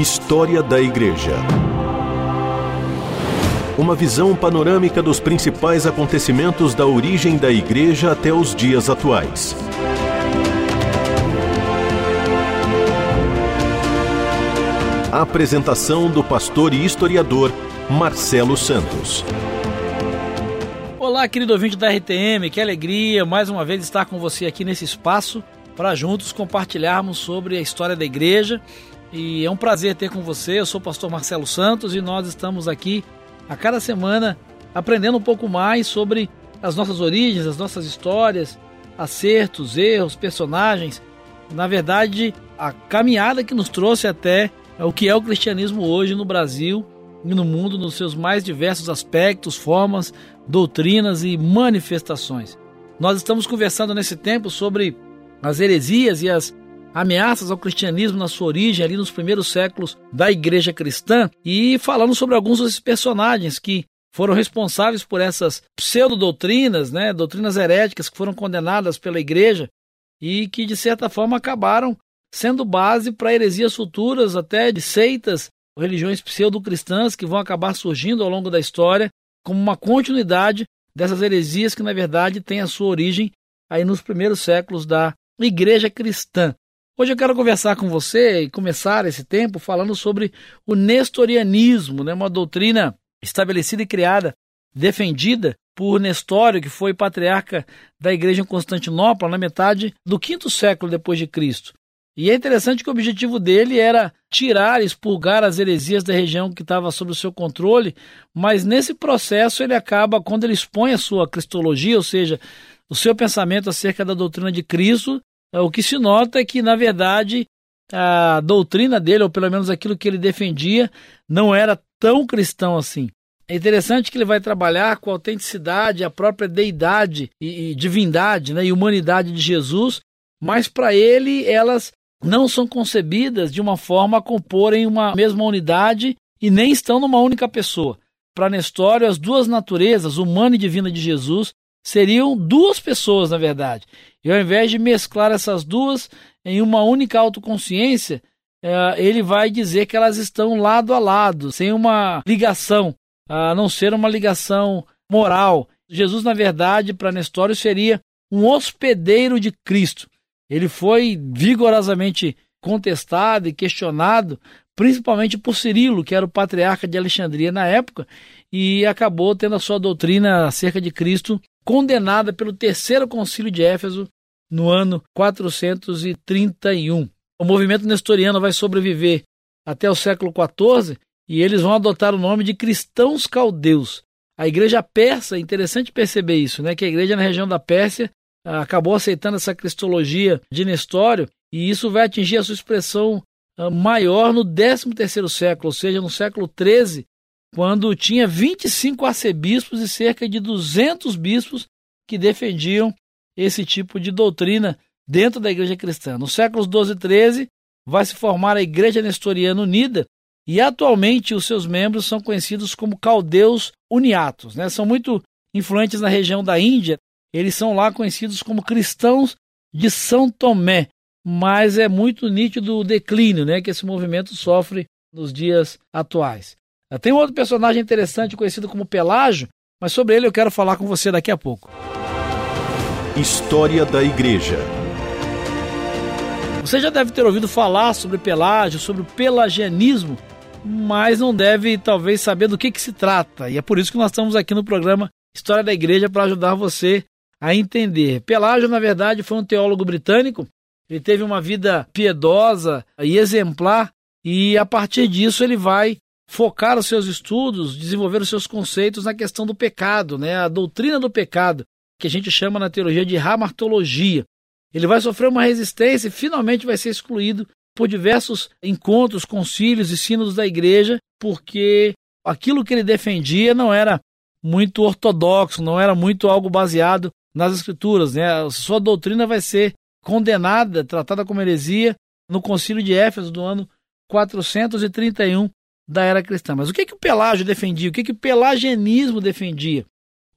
História da Igreja. Uma visão panorâmica dos principais acontecimentos da origem da Igreja até os dias atuais. Apresentação do pastor e historiador Marcelo Santos. Olá, querido ouvinte da RTM, que alegria mais uma vez estar com você aqui nesse espaço para juntos compartilharmos sobre a história da igreja e é um prazer ter com você. Eu sou o pastor Marcelo Santos e nós estamos aqui a cada semana aprendendo um pouco mais sobre as nossas origens, as nossas histórias, acertos, erros, personagens. Na verdade, a caminhada que nos trouxe até o que é o cristianismo hoje no Brasil e no mundo nos seus mais diversos aspectos, formas, doutrinas e manifestações. Nós estamos conversando nesse tempo sobre as heresias e as ameaças ao cristianismo na sua origem, ali nos primeiros séculos da igreja cristã, e falando sobre alguns desses personagens que foram responsáveis por essas pseudo-doutrinas, né, doutrinas heréticas que foram condenadas pela igreja e que, de certa forma, acabaram sendo base para heresias futuras, até de seitas, religiões pseudo-cristãs que vão acabar surgindo ao longo da história como uma continuidade dessas heresias que, na verdade, têm a sua origem aí nos primeiros séculos da igreja cristã. Hoje eu quero conversar com você e começar esse tempo falando sobre o nestorianismo, né? uma doutrina estabelecida e criada, defendida por Nestório, que foi patriarca da igreja em Constantinopla na metade do quinto século depois de Cristo. E é interessante que o objetivo dele era tirar, expurgar as heresias da região que estava sob o seu controle, mas nesse processo ele acaba, quando ele expõe a sua cristologia, ou seja, o seu pensamento acerca da doutrina de Cristo, o que se nota é que, na verdade, a doutrina dele, ou pelo menos aquilo que ele defendia, não era tão cristão assim. É interessante que ele vai trabalhar com a autenticidade, a própria deidade e, e divindade né, e humanidade de Jesus, mas para ele elas não são concebidas de uma forma a comporem uma mesma unidade e nem estão numa única pessoa. Para Nestório, as duas naturezas, humana e divina de Jesus, seriam duas pessoas, na verdade. E ao invés de mesclar essas duas em uma única autoconsciência, é, ele vai dizer que elas estão lado a lado, sem uma ligação, a não ser uma ligação moral. Jesus, na verdade, para Nestório, seria um hospedeiro de Cristo. Ele foi vigorosamente contestado e questionado, principalmente por Cirilo, que era o patriarca de Alexandria na época, e acabou tendo a sua doutrina acerca de Cristo condenada pelo terceiro concílio de Éfeso no ano 431. O movimento nestoriano vai sobreviver até o século XIV e eles vão adotar o nome de cristãos caldeus. A igreja persa, interessante perceber isso, né? Que a igreja na região da Pérsia ah, acabou aceitando essa cristologia de Nestório e isso vai atingir a sua expressão ah, maior no 13º século, ou seja, no século 13, quando tinha 25 arcebispos e cerca de 200 bispos que defendiam esse tipo de doutrina dentro da igreja cristã. Nos séculos 12 e 13 vai se formar a Igreja Nestoriana Unida e atualmente os seus membros são conhecidos como caldeus uniatos. Né? São muito influentes na região da Índia, eles são lá conhecidos como cristãos de São Tomé, mas é muito nítido o declínio né, que esse movimento sofre nos dias atuais. Tem um outro personagem interessante conhecido como Pelágio, mas sobre ele eu quero falar com você daqui a pouco. História da Igreja. Você já deve ter ouvido falar sobre Pelágio, sobre o pelagianismo, mas não deve talvez saber do que, que se trata. E é por isso que nós estamos aqui no programa História da Igreja para ajudar você a entender. Pelágio, na verdade, foi um teólogo britânico. Ele teve uma vida piedosa e exemplar, e a partir disso ele vai focar os seus estudos, desenvolver os seus conceitos na questão do pecado, né? a doutrina do pecado, que a gente chama na teologia de ramartologia. Ele vai sofrer uma resistência e finalmente vai ser excluído por diversos encontros, concílios e sínodos da igreja, porque aquilo que ele defendia não era muito ortodoxo, não era muito algo baseado nas escrituras. Né? A sua doutrina vai ser condenada, tratada como heresia, no concílio de Éfeso do ano 431 da era cristã. Mas o que, que o Pelágio defendia? O que, que o pelagianismo defendia?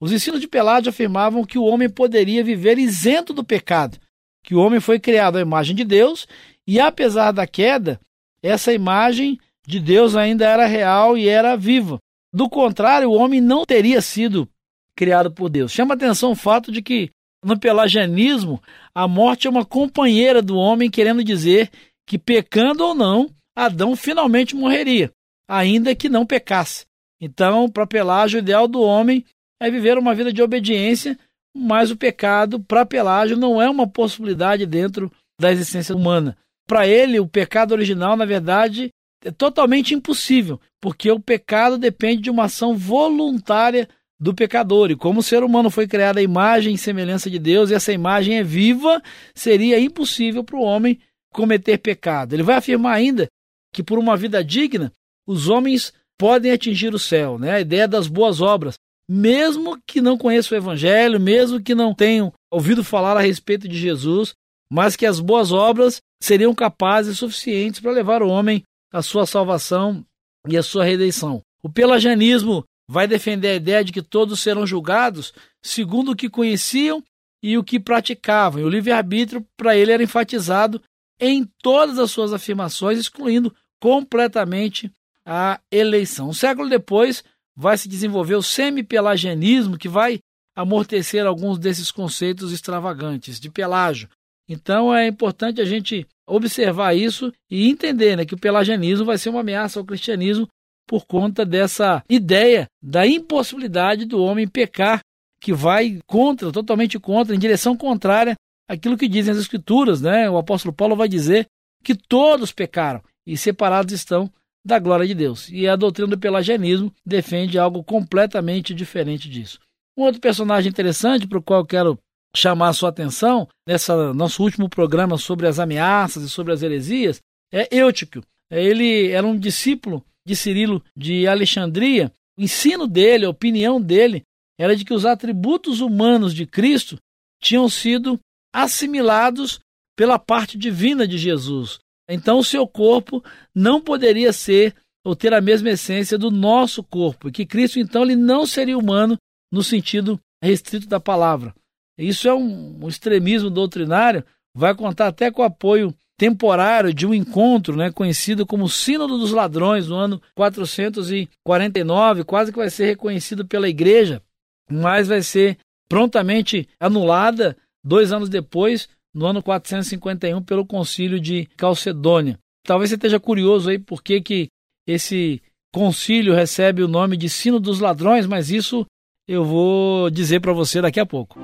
Os ensinos de Pelágio afirmavam que o homem poderia viver isento do pecado, que o homem foi criado à imagem de Deus e, apesar da queda, essa imagem de Deus ainda era real e era viva. Do contrário, o homem não teria sido criado por Deus. Chama atenção o fato de que no pelagianismo a morte é uma companheira do homem, querendo dizer que pecando ou não, Adão finalmente morreria, ainda que não pecasse. Então, para Pelágio, o ideal do homem é viver uma vida de obediência, mas o pecado, para Pelágio, não é uma possibilidade dentro da existência humana. Para ele, o pecado original, na verdade, é totalmente impossível, porque o pecado depende de uma ação voluntária do pecador. E como o ser humano foi criado à imagem e semelhança de Deus, e essa imagem é viva, seria impossível para o homem cometer pecado. Ele vai afirmar ainda que por uma vida digna, os homens podem atingir o céu, né? A ideia das boas obras, mesmo que não conheçam o evangelho, mesmo que não tenham ouvido falar a respeito de Jesus, mas que as boas obras seriam capazes e suficientes para levar o homem à sua salvação e à sua redenção. O pelagianismo vai defender a ideia de que todos serão julgados segundo o que conheciam e o que praticavam. E o livre-arbítrio, para ele, era enfatizado em todas as suas afirmações, excluindo completamente a eleição. Um século depois, vai se desenvolver o semi-pelagianismo, que vai amortecer alguns desses conceitos extravagantes de pelágio. Então é importante a gente observar isso e entender né, que o pelagianismo vai ser uma ameaça ao cristianismo por conta dessa ideia da impossibilidade do homem pecar, que vai contra, totalmente contra, em direção contrária àquilo que dizem as Escrituras. Né? O apóstolo Paulo vai dizer que todos pecaram e separados estão da glória de Deus. E a doutrina do pelagianismo defende algo completamente diferente disso. Um outro personagem interessante para o qual quero chamar a sua atenção nessa nosso último programa sobre as ameaças e sobre as heresias é Eutico. Ele era um discípulo de Cirilo de Alexandria. O ensino dele, a opinião dele, era de que os atributos humanos de Cristo tinham sido assimilados pela parte divina de Jesus. Então, o seu corpo não poderia ser ou ter a mesma essência do nosso corpo, e que Cristo, então, ele não seria humano no sentido restrito da palavra. Isso é um, um extremismo doutrinário, vai contar até com o apoio temporário de um encontro, né, conhecido como Sínodo dos Ladrões, no ano 449, quase que vai ser reconhecido pela Igreja, mas vai ser prontamente anulada dois anos depois no ano 451 pelo concílio de Calcedônia. Talvez você esteja curioso aí por que, que esse concílio recebe o nome de Sino dos Ladrões, mas isso eu vou dizer para você daqui a pouco.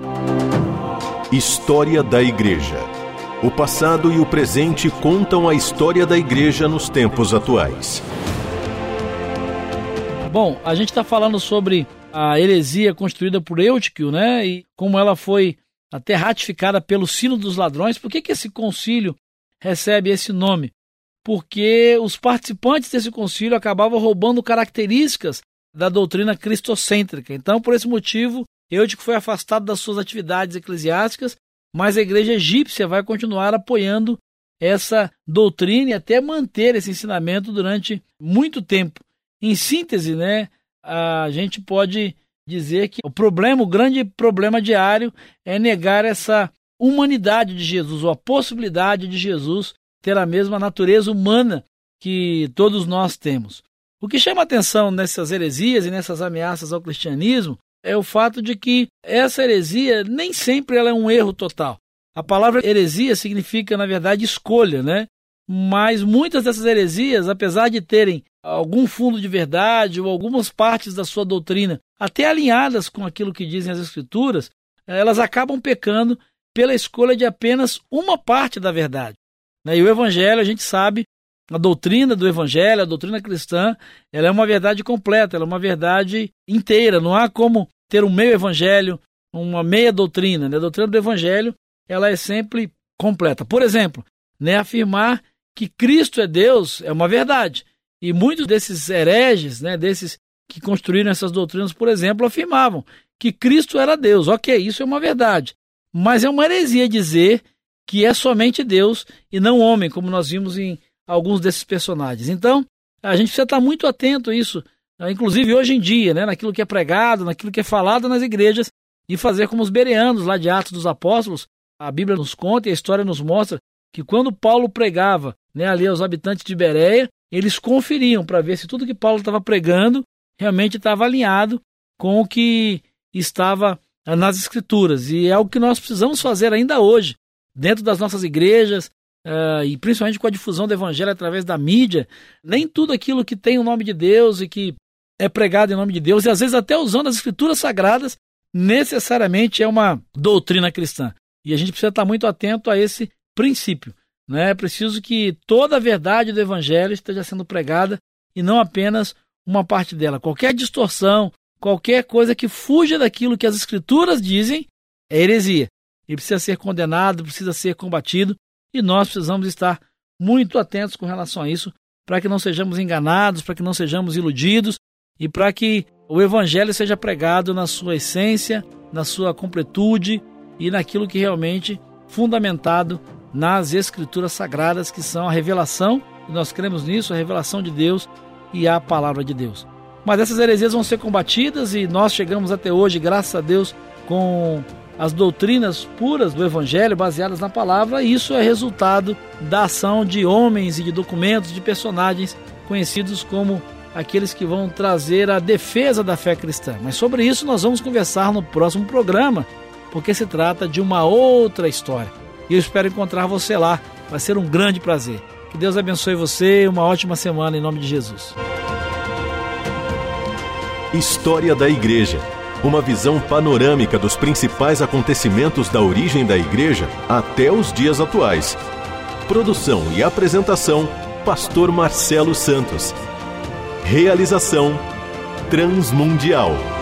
História da Igreja. O passado e o presente contam a história da Igreja nos tempos atuais. Bom, a gente está falando sobre a heresia construída por Eutiquio, né? E como ela foi até ratificada pelo Sino dos Ladrões. Por que, que esse concílio recebe esse nome? Porque os participantes desse concílio acabavam roubando características da doutrina cristocêntrica. Então, por esse motivo, Eutico foi afastado das suas atividades eclesiásticas, mas a igreja egípcia vai continuar apoiando essa doutrina e até manter esse ensinamento durante muito tempo. Em síntese, né, a gente pode dizer que o problema, o grande problema diário é negar essa humanidade de Jesus, ou a possibilidade de Jesus ter a mesma natureza humana que todos nós temos. O que chama atenção nessas heresias e nessas ameaças ao cristianismo é o fato de que essa heresia nem sempre ela é um erro total. A palavra heresia significa, na verdade, escolha, né? Mas muitas dessas heresias, apesar de terem algum fundo de verdade ou algumas partes da sua doutrina até alinhadas com aquilo que dizem as Escrituras, elas acabam pecando pela escolha de apenas uma parte da verdade. Né? E o Evangelho, a gente sabe, a doutrina do Evangelho, a doutrina cristã, ela é uma verdade completa, ela é uma verdade inteira. Não há como ter um meio Evangelho, uma meia doutrina. Né? A doutrina do Evangelho, ela é sempre completa. Por exemplo, né, afirmar que Cristo é Deus é uma verdade. E muitos desses hereges, né, desses que construíram essas doutrinas, por exemplo, afirmavam que Cristo era Deus. Ok, isso é uma verdade. Mas é uma heresia dizer que é somente Deus e não homem, como nós vimos em alguns desses personagens. Então, a gente precisa estar muito atento a isso, né, inclusive hoje em dia, né, naquilo que é pregado, naquilo que é falado nas igrejas, e fazer como os bereanos lá de Atos dos Apóstolos. A Bíblia nos conta e a história nos mostra que quando Paulo pregava né, ali aos habitantes de Bereia, eles conferiam para ver se tudo que Paulo estava pregando realmente estava alinhado com o que estava nas Escrituras. E é o que nós precisamos fazer ainda hoje, dentro das nossas igrejas, uh, e principalmente com a difusão do Evangelho através da mídia. Nem tudo aquilo que tem o nome de Deus e que é pregado em nome de Deus, e às vezes até usando as Escrituras sagradas, necessariamente é uma doutrina cristã. E a gente precisa estar muito atento a esse princípio. Né? É preciso que toda a verdade do Evangelho esteja sendo pregada e não apenas uma parte dela. Qualquer distorção, qualquer coisa que fuja daquilo que as Escrituras dizem é heresia. E precisa ser condenado, precisa ser combatido, e nós precisamos estar muito atentos com relação a isso, para que não sejamos enganados, para que não sejamos iludidos e para que o Evangelho seja pregado na sua essência, na sua completude e naquilo que realmente fundamentado nas Escrituras Sagradas, que são a revelação, e nós cremos nisso, a revelação de Deus e a palavra de Deus. Mas essas heresias vão ser combatidas e nós chegamos até hoje, graças a Deus, com as doutrinas puras do Evangelho, baseadas na palavra, e isso é resultado da ação de homens e de documentos, de personagens conhecidos como aqueles que vão trazer a defesa da fé cristã. Mas sobre isso nós vamos conversar no próximo programa, porque se trata de uma outra história. E eu espero encontrar você lá. Vai ser um grande prazer. Que Deus abençoe você e uma ótima semana em nome de Jesus. História da Igreja. Uma visão panorâmica dos principais acontecimentos da origem da Igreja até os dias atuais. Produção e apresentação: Pastor Marcelo Santos. Realização: Transmundial.